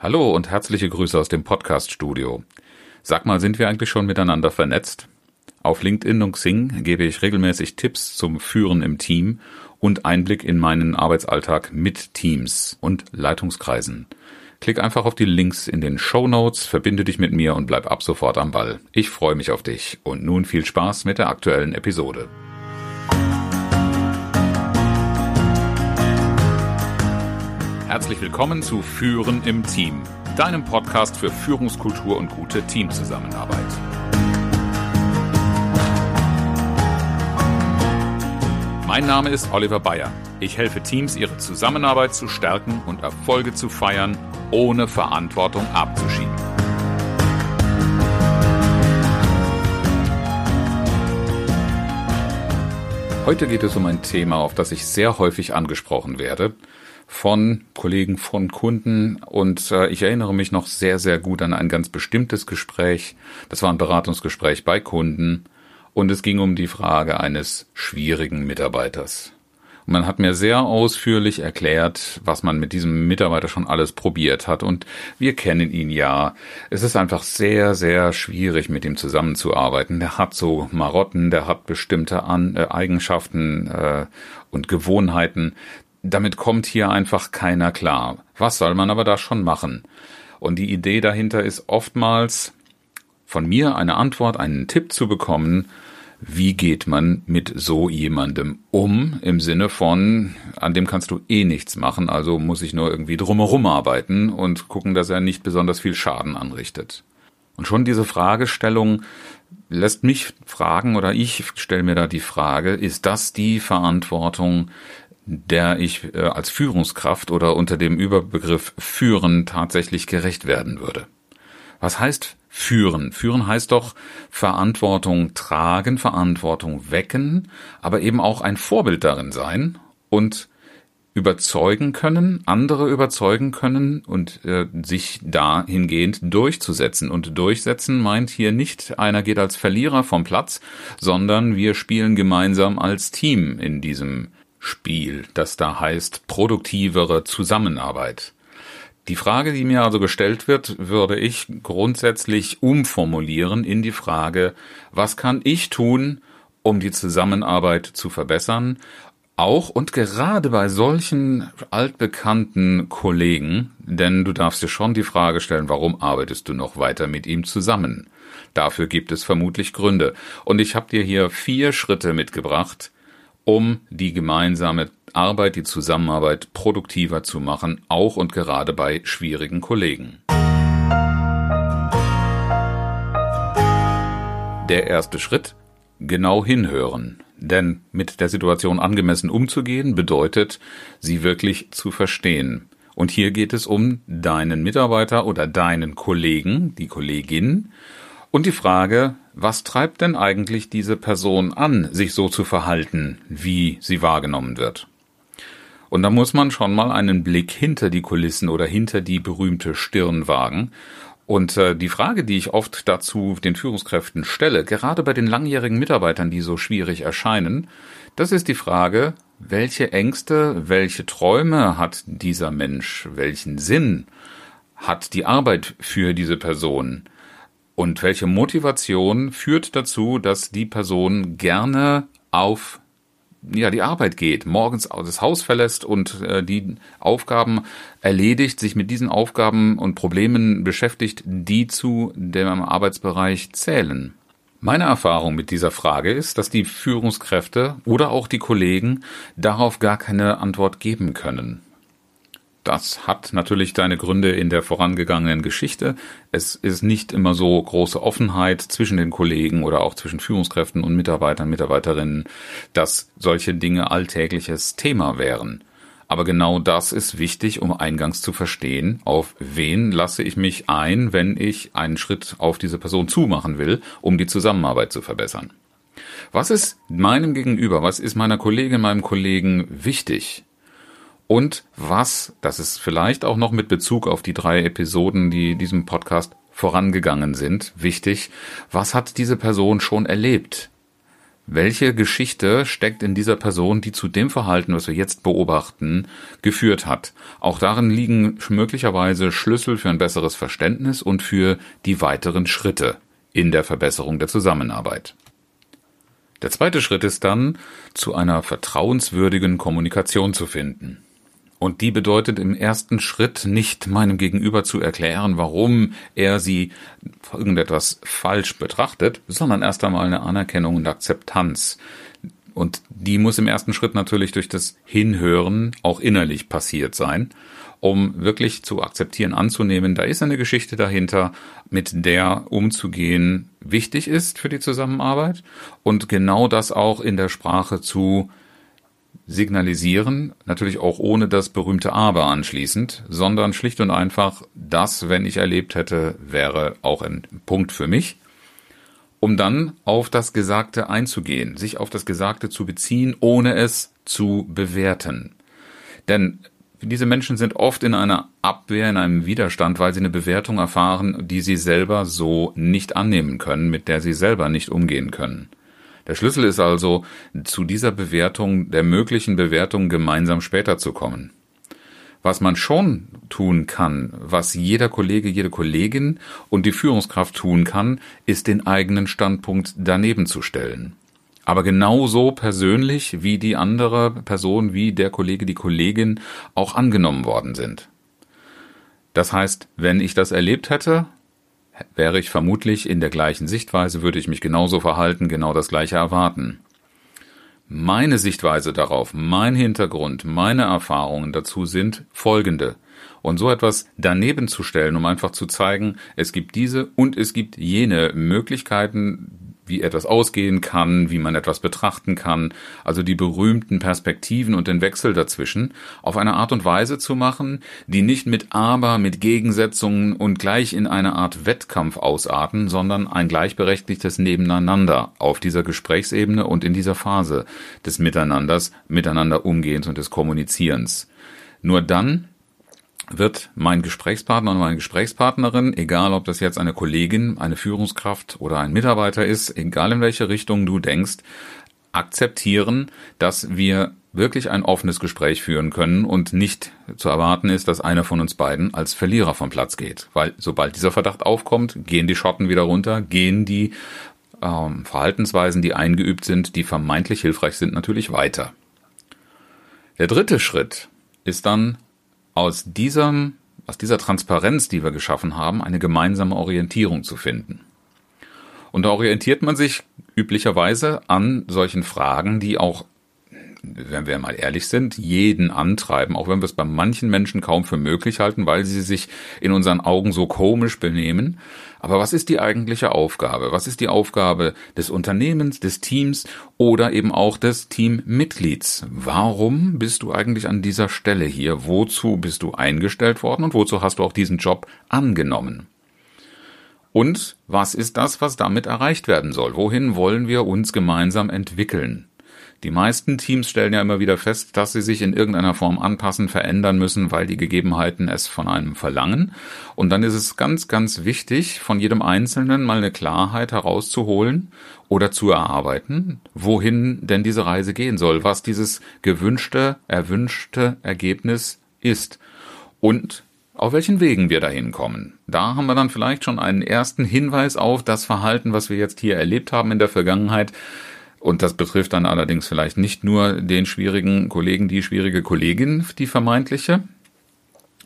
Hallo und herzliche Grüße aus dem Podcast-Studio. Sag mal, sind wir eigentlich schon miteinander vernetzt? Auf LinkedIn und Xing gebe ich regelmäßig Tipps zum Führen im Team und Einblick in meinen Arbeitsalltag mit Teams und Leitungskreisen. Klick einfach auf die Links in den Show Notes, verbinde dich mit mir und bleib ab sofort am Ball. Ich freue mich auf dich und nun viel Spaß mit der aktuellen Episode. Herzlich willkommen zu Führen im Team, deinem Podcast für Führungskultur und gute Teamzusammenarbeit. Mein Name ist Oliver Bayer. Ich helfe Teams, ihre Zusammenarbeit zu stärken und Erfolge zu feiern, ohne Verantwortung abzuschieben. Heute geht es um ein Thema, auf das ich sehr häufig angesprochen werde von Kollegen, von Kunden und äh, ich erinnere mich noch sehr, sehr gut an ein ganz bestimmtes Gespräch. Das war ein Beratungsgespräch bei Kunden und es ging um die Frage eines schwierigen Mitarbeiters. Und man hat mir sehr ausführlich erklärt, was man mit diesem Mitarbeiter schon alles probiert hat. Und wir kennen ihn ja. Es ist einfach sehr, sehr schwierig, mit ihm zusammenzuarbeiten. Der hat so Marotten, der hat bestimmte An äh, Eigenschaften äh, und Gewohnheiten, damit kommt hier einfach keiner klar. Was soll man aber da schon machen? Und die Idee dahinter ist oftmals von mir eine Antwort, einen Tipp zu bekommen, wie geht man mit so jemandem um, im Sinne von, an dem kannst du eh nichts machen, also muss ich nur irgendwie drumherum arbeiten und gucken, dass er nicht besonders viel Schaden anrichtet. Und schon diese Fragestellung lässt mich fragen oder ich stelle mir da die Frage, ist das die Verantwortung, der ich äh, als Führungskraft oder unter dem Überbegriff führen tatsächlich gerecht werden würde. Was heißt führen? Führen heißt doch Verantwortung tragen, Verantwortung wecken, aber eben auch ein Vorbild darin sein und überzeugen können, andere überzeugen können und äh, sich dahingehend durchzusetzen. Und durchsetzen meint hier nicht, einer geht als Verlierer vom Platz, sondern wir spielen gemeinsam als Team in diesem Spiel, das da heißt produktivere Zusammenarbeit. Die Frage, die mir also gestellt wird, würde ich grundsätzlich umformulieren in die Frage, was kann ich tun, um die Zusammenarbeit zu verbessern, auch und gerade bei solchen altbekannten Kollegen, denn du darfst dir schon die Frage stellen, warum arbeitest du noch weiter mit ihm zusammen? Dafür gibt es vermutlich Gründe. Und ich habe dir hier vier Schritte mitgebracht, um die gemeinsame Arbeit, die Zusammenarbeit produktiver zu machen, auch und gerade bei schwierigen Kollegen. Der erste Schritt, genau hinhören. Denn mit der Situation angemessen umzugehen, bedeutet, sie wirklich zu verstehen. Und hier geht es um deinen Mitarbeiter oder deinen Kollegen, die Kollegin, und die Frage, was treibt denn eigentlich diese Person an, sich so zu verhalten, wie sie wahrgenommen wird? Und da muss man schon mal einen Blick hinter die Kulissen oder hinter die berühmte Stirn wagen. Und äh, die Frage, die ich oft dazu den Führungskräften stelle, gerade bei den langjährigen Mitarbeitern, die so schwierig erscheinen, das ist die Frage, welche Ängste, welche Träume hat dieser Mensch, welchen Sinn hat die Arbeit für diese Person? Und welche Motivation führt dazu, dass die Person gerne auf ja, die Arbeit geht, morgens das Haus verlässt und äh, die Aufgaben erledigt, sich mit diesen Aufgaben und Problemen beschäftigt, die zu dem Arbeitsbereich zählen. Meine Erfahrung mit dieser Frage ist, dass die Führungskräfte oder auch die Kollegen darauf gar keine Antwort geben können. Das hat natürlich seine Gründe in der vorangegangenen Geschichte. Es ist nicht immer so große Offenheit zwischen den Kollegen oder auch zwischen Führungskräften und Mitarbeitern, Mitarbeiterinnen, dass solche Dinge alltägliches Thema wären. Aber genau das ist wichtig, um eingangs zu verstehen, auf wen lasse ich mich ein, wenn ich einen Schritt auf diese Person zumachen will, um die Zusammenarbeit zu verbessern. Was ist meinem Gegenüber, was ist meiner Kollegin, meinem Kollegen wichtig? Und was, das ist vielleicht auch noch mit Bezug auf die drei Episoden, die diesem Podcast vorangegangen sind, wichtig, was hat diese Person schon erlebt? welche Geschichte steckt in dieser Person, die zu dem Verhalten, was wir jetzt beobachten, geführt hat. Auch darin liegen möglicherweise Schlüssel für ein besseres Verständnis und für die weiteren Schritte in der Verbesserung der Zusammenarbeit. Der zweite Schritt ist dann, zu einer vertrauenswürdigen Kommunikation zu finden. Und die bedeutet im ersten Schritt nicht meinem Gegenüber zu erklären, warum er sie irgendetwas falsch betrachtet, sondern erst einmal eine Anerkennung und Akzeptanz. Und die muss im ersten Schritt natürlich durch das Hinhören auch innerlich passiert sein, um wirklich zu akzeptieren, anzunehmen, da ist eine Geschichte dahinter, mit der umzugehen wichtig ist für die Zusammenarbeit und genau das auch in der Sprache zu signalisieren, natürlich auch ohne das berühmte Aber anschließend, sondern schlicht und einfach, das, wenn ich erlebt hätte, wäre auch ein Punkt für mich, um dann auf das Gesagte einzugehen, sich auf das Gesagte zu beziehen, ohne es zu bewerten. Denn diese Menschen sind oft in einer Abwehr, in einem Widerstand, weil sie eine Bewertung erfahren, die sie selber so nicht annehmen können, mit der sie selber nicht umgehen können. Der Schlüssel ist also, zu dieser Bewertung, der möglichen Bewertung gemeinsam später zu kommen. Was man schon tun kann, was jeder Kollege, jede Kollegin und die Führungskraft tun kann, ist den eigenen Standpunkt daneben zu stellen. Aber genauso persönlich wie die andere Person, wie der Kollege, die Kollegin auch angenommen worden sind. Das heißt, wenn ich das erlebt hätte, Wäre ich vermutlich in der gleichen Sichtweise, würde ich mich genauso verhalten, genau das gleiche erwarten. Meine Sichtweise darauf, mein Hintergrund, meine Erfahrungen dazu sind folgende. Und so etwas daneben zu stellen, um einfach zu zeigen, es gibt diese und es gibt jene Möglichkeiten, wie etwas ausgehen kann, wie man etwas betrachten kann, also die berühmten Perspektiven und den Wechsel dazwischen, auf eine Art und Weise zu machen, die nicht mit Aber, mit Gegensetzungen und gleich in eine Art Wettkampf ausarten, sondern ein gleichberechtigtes Nebeneinander auf dieser Gesprächsebene und in dieser Phase des Miteinanders, miteinander Umgehens und des Kommunizierens. Nur dann wird mein Gesprächspartner und meine Gesprächspartnerin, egal ob das jetzt eine Kollegin, eine Führungskraft oder ein Mitarbeiter ist, egal in welche Richtung du denkst, akzeptieren, dass wir wirklich ein offenes Gespräch führen können und nicht zu erwarten ist, dass einer von uns beiden als Verlierer vom Platz geht. Weil sobald dieser Verdacht aufkommt, gehen die Schotten wieder runter, gehen die ähm, Verhaltensweisen, die eingeübt sind, die vermeintlich hilfreich sind, natürlich weiter. Der dritte Schritt ist dann aus diesem, aus dieser Transparenz, die wir geschaffen haben, eine gemeinsame Orientierung zu finden. Und da orientiert man sich üblicherweise an solchen Fragen, die auch wenn wir mal ehrlich sind, jeden antreiben, auch wenn wir es bei manchen Menschen kaum für möglich halten, weil sie sich in unseren Augen so komisch benehmen. Aber was ist die eigentliche Aufgabe? Was ist die Aufgabe des Unternehmens, des Teams oder eben auch des Teammitglieds? Warum bist du eigentlich an dieser Stelle hier? Wozu bist du eingestellt worden und wozu hast du auch diesen Job angenommen? Und was ist das, was damit erreicht werden soll? Wohin wollen wir uns gemeinsam entwickeln? Die meisten Teams stellen ja immer wieder fest, dass sie sich in irgendeiner Form anpassen, verändern müssen, weil die Gegebenheiten es von einem verlangen. Und dann ist es ganz, ganz wichtig, von jedem Einzelnen mal eine Klarheit herauszuholen oder zu erarbeiten, wohin denn diese Reise gehen soll, was dieses gewünschte, erwünschte Ergebnis ist. Und auf welchen Wegen wir dahin kommen. Da haben wir dann vielleicht schon einen ersten Hinweis auf das Verhalten, was wir jetzt hier erlebt haben in der Vergangenheit, und das betrifft dann allerdings vielleicht nicht nur den schwierigen Kollegen, die schwierige Kollegin, die vermeintliche,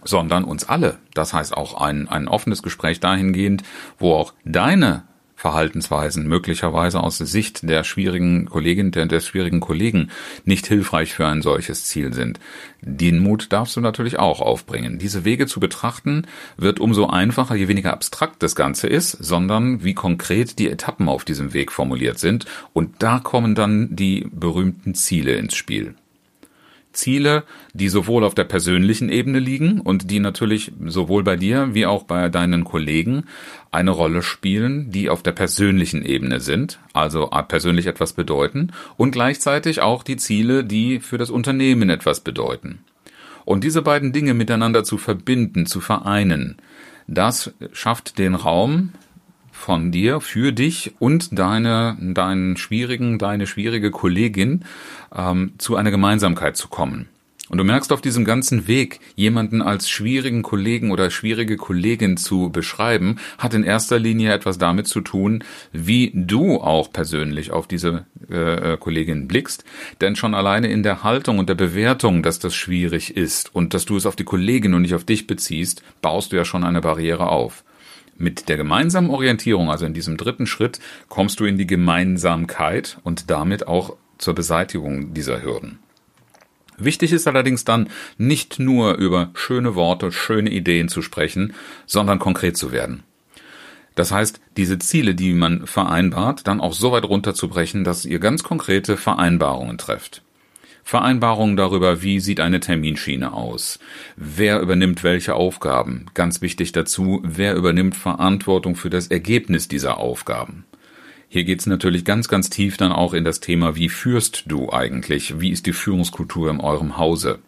sondern uns alle. Das heißt auch ein, ein offenes Gespräch dahingehend, wo auch deine Verhaltensweisen möglicherweise aus Sicht der schwierigen Kollegin, der, des schwierigen Kollegen nicht hilfreich für ein solches Ziel sind. Den Mut darfst du natürlich auch aufbringen. Diese Wege zu betrachten wird umso einfacher, je weniger abstrakt das Ganze ist, sondern wie konkret die Etappen auf diesem Weg formuliert sind. Und da kommen dann die berühmten Ziele ins Spiel. Ziele, die sowohl auf der persönlichen Ebene liegen und die natürlich sowohl bei dir wie auch bei deinen Kollegen eine Rolle spielen, die auf der persönlichen Ebene sind, also persönlich etwas bedeuten, und gleichzeitig auch die Ziele, die für das Unternehmen etwas bedeuten. Und diese beiden Dinge miteinander zu verbinden, zu vereinen, das schafft den Raum, von dir für dich und deine, deinen schwierigen, deine schwierige Kollegin ähm, zu einer Gemeinsamkeit zu kommen. Und du merkst auf diesem ganzen Weg, jemanden als schwierigen Kollegen oder schwierige Kollegin zu beschreiben, hat in erster Linie etwas damit zu tun, wie du auch persönlich auf diese äh, Kollegin blickst. Denn schon alleine in der Haltung und der Bewertung, dass das schwierig ist und dass du es auf die Kollegin und nicht auf dich beziehst, baust du ja schon eine Barriere auf. Mit der gemeinsamen Orientierung, also in diesem dritten Schritt, kommst du in die Gemeinsamkeit und damit auch zur Beseitigung dieser Hürden. Wichtig ist allerdings dann nicht nur über schöne Worte, schöne Ideen zu sprechen, sondern konkret zu werden. Das heißt, diese Ziele, die man vereinbart, dann auch so weit runterzubrechen, dass ihr ganz konkrete Vereinbarungen trefft. Vereinbarungen darüber, wie sieht eine Terminschiene aus, wer übernimmt welche Aufgaben, ganz wichtig dazu, wer übernimmt Verantwortung für das Ergebnis dieser Aufgaben. Hier geht's natürlich ganz, ganz tief dann auch in das Thema, wie führst du eigentlich? Wie ist die Führungskultur in eurem Hause?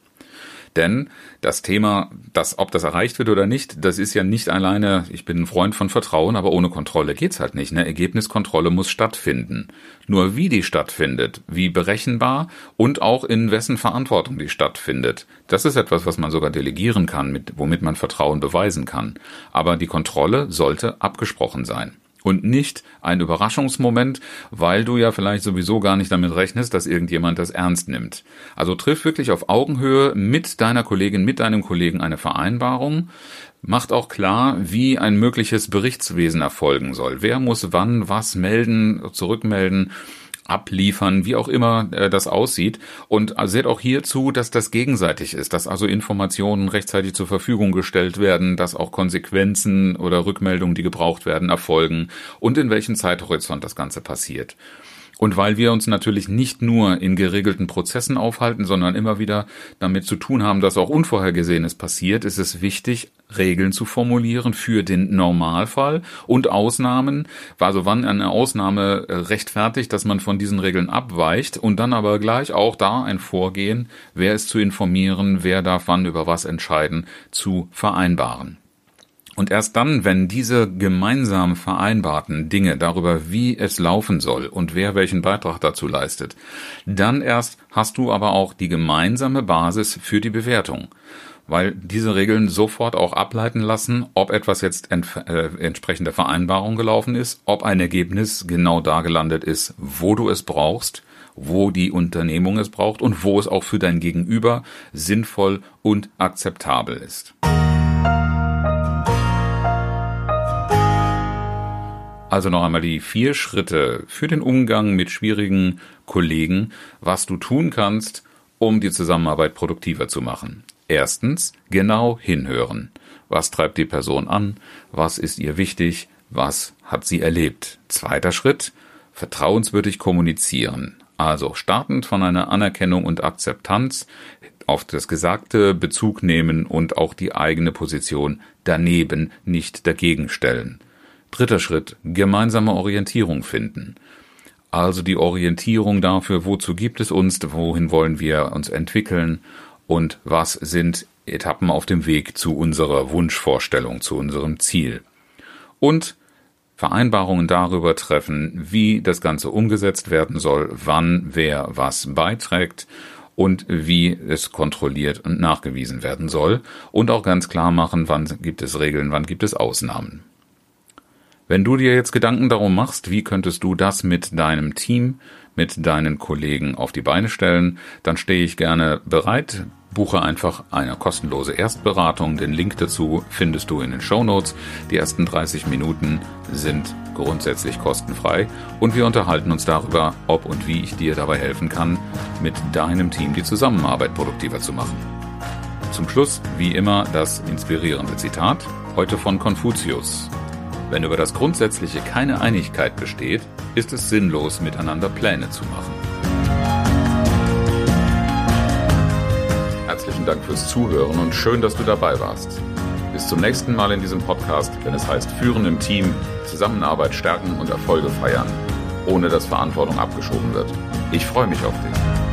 Denn das Thema, das, ob das erreicht wird oder nicht, das ist ja nicht alleine, ich bin ein Freund von Vertrauen, aber ohne Kontrolle geht's halt nicht. Eine Ergebniskontrolle muss stattfinden. Nur wie die stattfindet, wie berechenbar und auch in wessen Verantwortung die stattfindet, das ist etwas, was man sogar delegieren kann, mit, womit man Vertrauen beweisen kann. Aber die Kontrolle sollte abgesprochen sein und nicht ein Überraschungsmoment, weil du ja vielleicht sowieso gar nicht damit rechnest, dass irgendjemand das ernst nimmt. Also triff wirklich auf Augenhöhe mit deiner Kollegin, mit deinem Kollegen eine Vereinbarung. Macht auch klar, wie ein mögliches Berichtswesen erfolgen soll. Wer muss wann was melden, zurückmelden abliefern, wie auch immer äh, das aussieht. Und seht auch hierzu, dass das gegenseitig ist, dass also Informationen rechtzeitig zur Verfügung gestellt werden, dass auch Konsequenzen oder Rückmeldungen, die gebraucht werden, erfolgen und in welchem Zeithorizont das Ganze passiert. Und weil wir uns natürlich nicht nur in geregelten Prozessen aufhalten, sondern immer wieder damit zu tun haben, dass auch Unvorhergesehenes passiert, ist es wichtig, Regeln zu formulieren für den Normalfall und Ausnahmen, also wann eine Ausnahme äh, rechtfertigt, dass man von diesen Regeln abweicht und dann aber gleich auch da ein Vorgehen, wer ist zu informieren, wer darf wann über was entscheiden, zu vereinbaren. Und erst dann, wenn diese gemeinsam vereinbarten Dinge darüber, wie es laufen soll und wer welchen Beitrag dazu leistet, dann erst hast du aber auch die gemeinsame Basis für die Bewertung. Weil diese Regeln sofort auch ableiten lassen, ob etwas jetzt äh, entsprechend der Vereinbarung gelaufen ist, ob ein Ergebnis genau da gelandet ist, wo du es brauchst, wo die Unternehmung es braucht und wo es auch für dein Gegenüber sinnvoll und akzeptabel ist. Also noch einmal die vier Schritte für den Umgang mit schwierigen Kollegen, was du tun kannst, um die Zusammenarbeit produktiver zu machen. Erstens, genau hinhören. Was treibt die Person an? Was ist ihr wichtig? Was hat sie erlebt? Zweiter Schritt, vertrauenswürdig kommunizieren. Also startend von einer Anerkennung und Akzeptanz auf das Gesagte Bezug nehmen und auch die eigene Position daneben nicht dagegen stellen. Dritter Schritt, gemeinsame Orientierung finden. Also die Orientierung dafür, wozu gibt es uns, wohin wollen wir uns entwickeln und was sind Etappen auf dem Weg zu unserer Wunschvorstellung, zu unserem Ziel. Und Vereinbarungen darüber treffen, wie das Ganze umgesetzt werden soll, wann wer was beiträgt und wie es kontrolliert und nachgewiesen werden soll und auch ganz klar machen, wann gibt es Regeln, wann gibt es Ausnahmen. Wenn du dir jetzt Gedanken darum machst, wie könntest du das mit deinem Team, mit deinen Kollegen auf die Beine stellen, dann stehe ich gerne bereit. Buche einfach eine kostenlose Erstberatung. Den Link dazu findest du in den Show Notes. Die ersten 30 Minuten sind grundsätzlich kostenfrei und wir unterhalten uns darüber, ob und wie ich dir dabei helfen kann, mit deinem Team die Zusammenarbeit produktiver zu machen. Zum Schluss, wie immer, das inspirierende Zitat, heute von Konfuzius. Wenn über das Grundsätzliche keine Einigkeit besteht, ist es sinnlos, miteinander Pläne zu machen. Herzlichen Dank fürs Zuhören und schön, dass du dabei warst. Bis zum nächsten Mal in diesem Podcast, wenn es heißt Führen im Team, Zusammenarbeit stärken und Erfolge feiern, ohne dass Verantwortung abgeschoben wird. Ich freue mich auf dich.